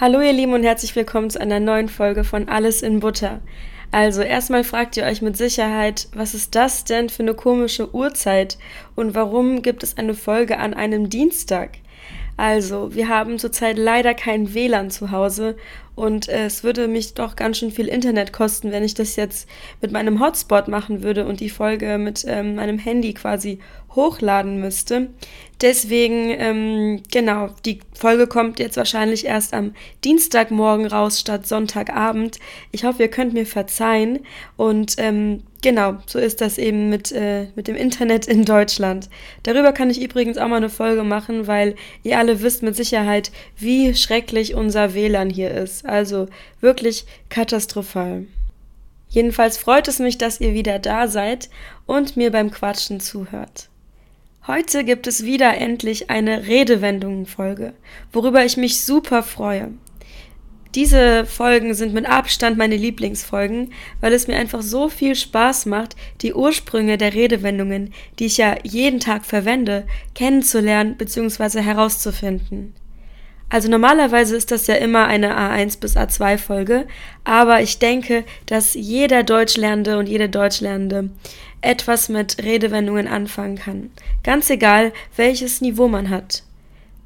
Hallo ihr Lieben und herzlich willkommen zu einer neuen Folge von Alles in Butter. Also erstmal fragt ihr euch mit Sicherheit, was ist das denn für eine komische Uhrzeit und warum gibt es eine Folge an einem Dienstag? Also, wir haben zurzeit leider kein WLAN zu Hause und äh, es würde mich doch ganz schön viel Internet kosten, wenn ich das jetzt mit meinem Hotspot machen würde und die Folge mit ähm, meinem Handy quasi hochladen müsste. Deswegen, ähm, genau, die Folge kommt jetzt wahrscheinlich erst am Dienstagmorgen raus statt Sonntagabend. Ich hoffe, ihr könnt mir verzeihen. Und ähm, genau, so ist das eben mit, äh, mit dem Internet in Deutschland. Darüber kann ich übrigens auch mal eine Folge machen, weil ihr alle wisst mit Sicherheit, wie schrecklich unser WLAN hier ist. Also wirklich katastrophal. Jedenfalls freut es mich, dass ihr wieder da seid und mir beim Quatschen zuhört. Heute gibt es wieder endlich eine Redewendungen-Folge, worüber ich mich super freue. Diese Folgen sind mit Abstand meine Lieblingsfolgen, weil es mir einfach so viel Spaß macht, die Ursprünge der Redewendungen, die ich ja jeden Tag verwende, kennenzulernen bzw. herauszufinden. Also normalerweise ist das ja immer eine A1 bis A2 Folge, aber ich denke, dass jeder Deutschlernende und jede Deutschlernende etwas mit Redewendungen anfangen kann. Ganz egal, welches Niveau man hat.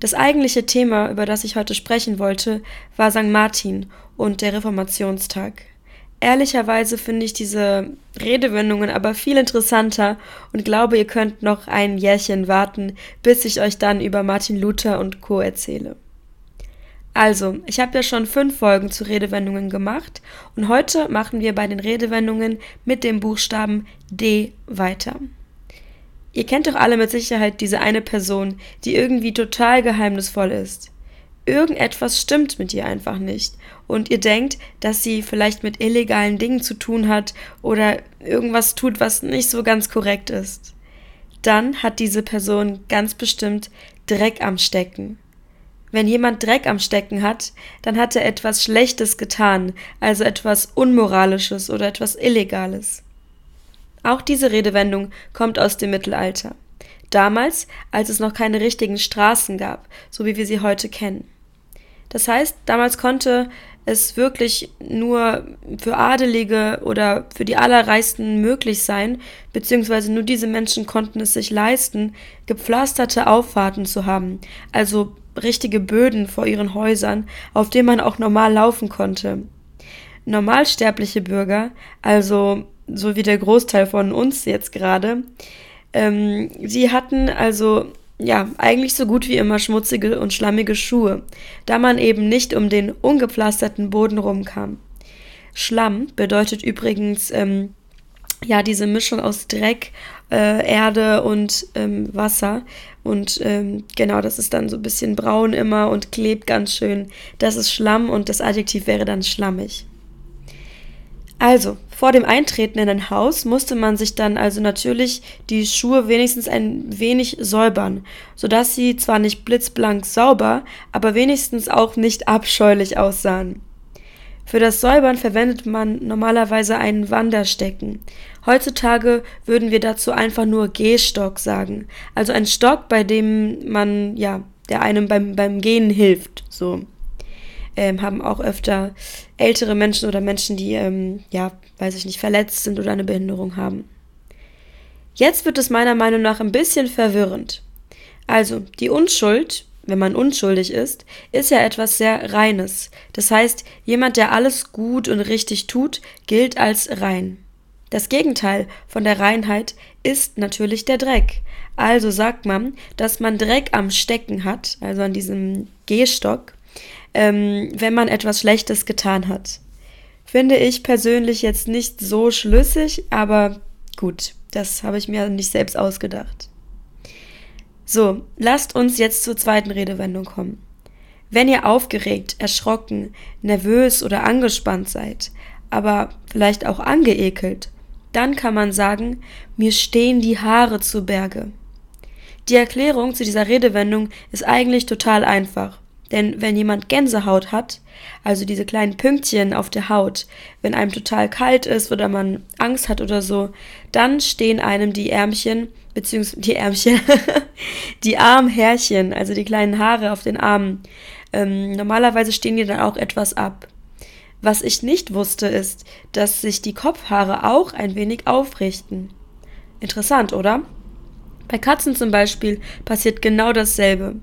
Das eigentliche Thema, über das ich heute sprechen wollte, war St. Martin und der Reformationstag. Ehrlicherweise finde ich diese Redewendungen aber viel interessanter und glaube, ihr könnt noch ein Jährchen warten, bis ich euch dann über Martin Luther und Co. erzähle. Also, ich habe ja schon fünf Folgen zu Redewendungen gemacht und heute machen wir bei den Redewendungen mit dem Buchstaben D weiter. Ihr kennt doch alle mit Sicherheit diese eine Person, die irgendwie total geheimnisvoll ist. Irgendetwas stimmt mit ihr einfach nicht und ihr denkt, dass sie vielleicht mit illegalen Dingen zu tun hat oder irgendwas tut, was nicht so ganz korrekt ist. Dann hat diese Person ganz bestimmt Dreck am Stecken. Wenn jemand Dreck am Stecken hat, dann hat er etwas Schlechtes getan, also etwas Unmoralisches oder etwas Illegales. Auch diese Redewendung kommt aus dem Mittelalter. Damals, als es noch keine richtigen Straßen gab, so wie wir sie heute kennen. Das heißt, damals konnte es wirklich nur für Adelige oder für die Allerreichsten möglich sein, beziehungsweise nur diese Menschen konnten es sich leisten, gepflasterte Auffahrten zu haben, also richtige Böden vor ihren Häusern, auf denen man auch normal laufen konnte. Normalsterbliche Bürger, also so wie der Großteil von uns jetzt gerade, ähm, sie hatten also ja, eigentlich so gut wie immer schmutzige und schlammige Schuhe, da man eben nicht um den ungepflasterten Boden rumkam. Schlamm bedeutet übrigens ähm, ja diese Mischung aus Dreck, äh, Erde und ähm, Wasser. Und ähm, genau, das ist dann so ein bisschen braun immer und klebt ganz schön. Das ist Schlamm und das Adjektiv wäre dann schlammig. Also, vor dem Eintreten in ein Haus musste man sich dann also natürlich die Schuhe wenigstens ein wenig säubern, sodass sie zwar nicht blitzblank sauber, aber wenigstens auch nicht abscheulich aussahen. Für das Säubern verwendet man normalerweise einen Wanderstecken. Heutzutage würden wir dazu einfach nur Gehstock sagen. Also ein Stock, bei dem man, ja, der einem beim, beim Gehen hilft, so ähm, haben auch öfter ältere Menschen oder Menschen, die, ähm, ja, weiß ich nicht, verletzt sind oder eine Behinderung haben. Jetzt wird es meiner Meinung nach ein bisschen verwirrend. Also, die Unschuld, wenn man unschuldig ist, ist ja etwas sehr Reines. Das heißt, jemand, der alles gut und richtig tut, gilt als rein. Das Gegenteil von der Reinheit ist natürlich der Dreck. Also sagt man, dass man Dreck am Stecken hat, also an diesem Gehstock, ähm, wenn man etwas Schlechtes getan hat. Finde ich persönlich jetzt nicht so schlüssig, aber gut, das habe ich mir nicht selbst ausgedacht. So, lasst uns jetzt zur zweiten Redewendung kommen. Wenn ihr aufgeregt, erschrocken, nervös oder angespannt seid, aber vielleicht auch angeekelt, dann kann man sagen, mir stehen die Haare zu Berge. Die Erklärung zu dieser Redewendung ist eigentlich total einfach. Denn wenn jemand Gänsehaut hat, also diese kleinen Pünktchen auf der Haut, wenn einem total kalt ist oder man Angst hat oder so, dann stehen einem die Ärmchen, beziehungsweise die Ärmchen, die Armhärchen, also die kleinen Haare auf den Armen, Ähm, normalerweise stehen die dann auch etwas ab. Was ich nicht wusste, ist, dass sich die Kopfhaare auch ein wenig aufrichten. Interessant, oder? Bei Katzen zum Beispiel passiert genau dasselbe.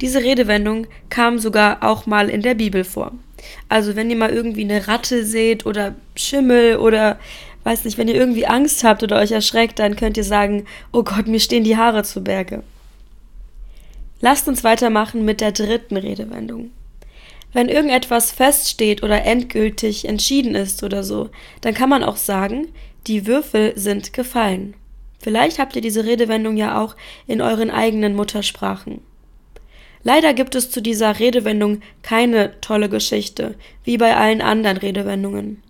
Diese Redewendung kam sogar auch mal in der Bibel vor. Also wenn ihr mal irgendwie eine Ratte seht oder Schimmel oder weiß nicht, wenn ihr irgendwie Angst habt oder euch erschreckt, dann könnt ihr sagen, oh Gott, mir stehen die Haare zu Berge. Lasst uns weitermachen mit der dritten Redewendung. Wenn irgendetwas feststeht oder endgültig entschieden ist oder so, dann kann man auch sagen, die Würfel sind gefallen. Vielleicht habt ihr diese Redewendung ja auch in euren eigenen Muttersprachen. Leider gibt es zu dieser Redewendung keine tolle Geschichte, wie bei allen anderen Redewendungen.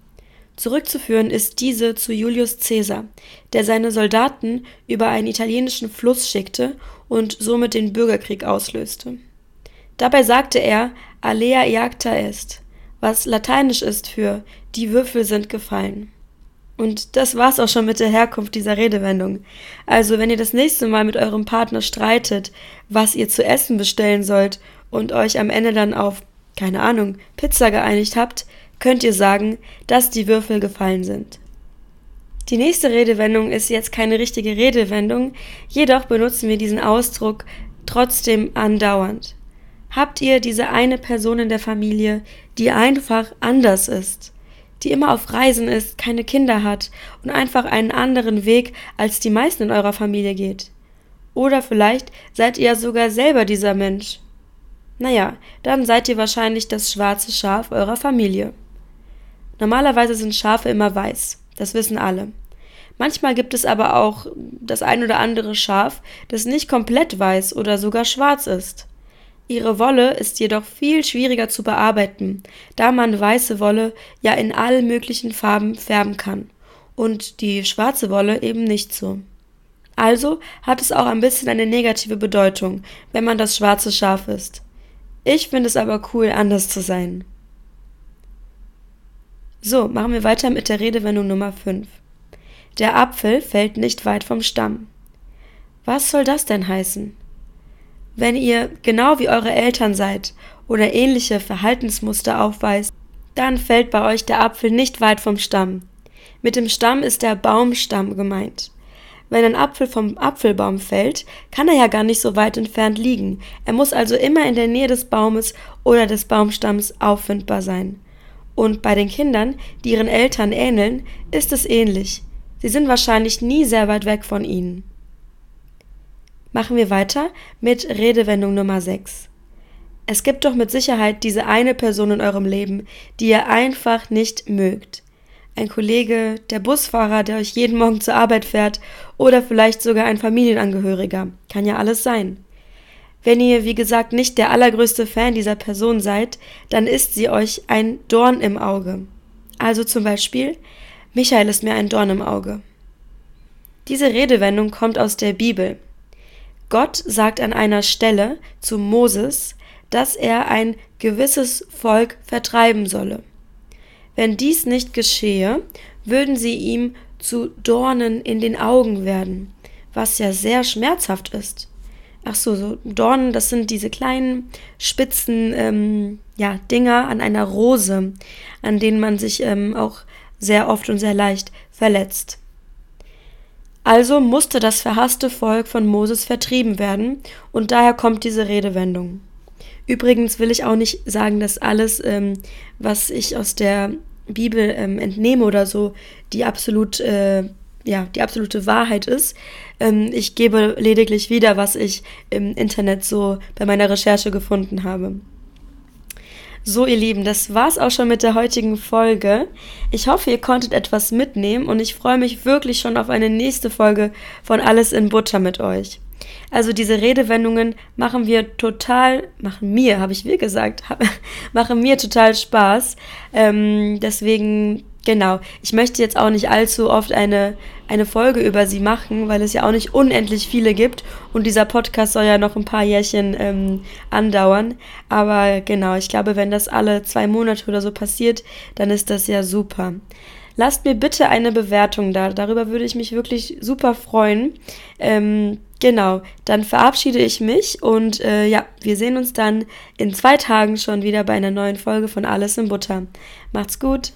Zurückzuführen ist diese zu Julius Caesar, der seine Soldaten über einen italienischen Fluss schickte und somit den Bürgerkrieg auslöste. Dabei sagte er Alea iacta est, was lateinisch ist für die Würfel sind gefallen. Und das war's auch schon mit der Herkunft dieser Redewendung. Also, wenn ihr das nächste Mal mit eurem Partner streitet, was ihr zu essen bestellen sollt und euch am Ende dann auf, keine Ahnung, Pizza geeinigt habt, könnt ihr sagen, dass die Würfel gefallen sind. Die nächste Redewendung ist jetzt keine richtige Redewendung, jedoch benutzen wir diesen Ausdruck trotzdem andauernd. Habt ihr diese eine Person in der Familie, die einfach anders ist, die immer auf Reisen ist, keine Kinder hat und einfach einen anderen Weg als die meisten in eurer Familie geht? Oder vielleicht seid ihr sogar selber dieser Mensch. Naja, dann seid ihr wahrscheinlich das schwarze Schaf eurer Familie. Normalerweise sind Schafe immer weiß, das wissen alle. Manchmal gibt es aber auch das ein oder andere Schaf, das nicht komplett weiß oder sogar schwarz ist. Ihre Wolle ist jedoch viel schwieriger zu bearbeiten, da man weiße Wolle ja in allen möglichen Farben färben kann und die schwarze Wolle eben nicht so. Also hat es auch ein bisschen eine negative Bedeutung, wenn man das schwarze Schaf ist. Ich finde es aber cool, anders zu sein. So, machen wir weiter mit der Redewendung Nummer 5. Der Apfel fällt nicht weit vom Stamm. Was soll das denn heißen? Wenn ihr genau wie eure Eltern seid oder ähnliche Verhaltensmuster aufweist, dann fällt bei euch der Apfel nicht weit vom Stamm. Mit dem Stamm ist der Baumstamm gemeint. Wenn ein Apfel vom Apfelbaum fällt, kann er ja gar nicht so weit entfernt liegen. Er muss also immer in der Nähe des Baumes oder des Baumstamms auffindbar sein. Und bei den Kindern, die ihren Eltern ähneln, ist es ähnlich. Sie sind wahrscheinlich nie sehr weit weg von ihnen. Machen wir weiter mit Redewendung Nummer 6. Es gibt doch mit Sicherheit diese eine Person in eurem Leben, die ihr einfach nicht mögt. Ein Kollege, der Busfahrer, der euch jeden Morgen zur Arbeit fährt, oder vielleicht sogar ein Familienangehöriger. Kann ja alles sein. Wenn ihr, wie gesagt, nicht der allergrößte Fan dieser Person seid, dann ist sie euch ein Dorn im Auge. Also zum Beispiel, Michael ist mir ein Dorn im Auge. Diese Redewendung kommt aus der Bibel. Gott sagt an einer Stelle zu Moses, dass er ein gewisses Volk vertreiben solle. Wenn dies nicht geschehe, würden sie ihm zu Dornen in den Augen werden, was ja sehr schmerzhaft ist. Ach so, so Dornen, das sind diese kleinen spitzen ähm, ja, Dinger an einer Rose, an denen man sich ähm, auch sehr oft und sehr leicht verletzt. Also musste das verhasste Volk von Moses vertrieben werden, und daher kommt diese Redewendung. Übrigens will ich auch nicht sagen, dass alles, ähm, was ich aus der Bibel ähm, entnehme oder so, die absolut äh, ja, die absolute Wahrheit ist. Ähm, ich gebe lediglich wieder, was ich im Internet so bei meiner Recherche gefunden habe. So, ihr Lieben, das war's auch schon mit der heutigen Folge. Ich hoffe, ihr konntet etwas mitnehmen und ich freue mich wirklich schon auf eine nächste Folge von Alles in Butter mit euch. Also diese Redewendungen machen wir total, machen mir, habe ich wir gesagt, machen mir total Spaß. Ähm, deswegen Genau. Ich möchte jetzt auch nicht allzu oft eine, eine Folge über sie machen, weil es ja auch nicht unendlich viele gibt. Und dieser Podcast soll ja noch ein paar Jährchen ähm, andauern. Aber genau, ich glaube, wenn das alle zwei Monate oder so passiert, dann ist das ja super. Lasst mir bitte eine Bewertung da. Darüber würde ich mich wirklich super freuen. Ähm, Genau, dann verabschiede ich mich und äh, ja, wir sehen uns dann in zwei Tagen schon wieder bei einer neuen Folge von Alles in Butter. Macht's gut!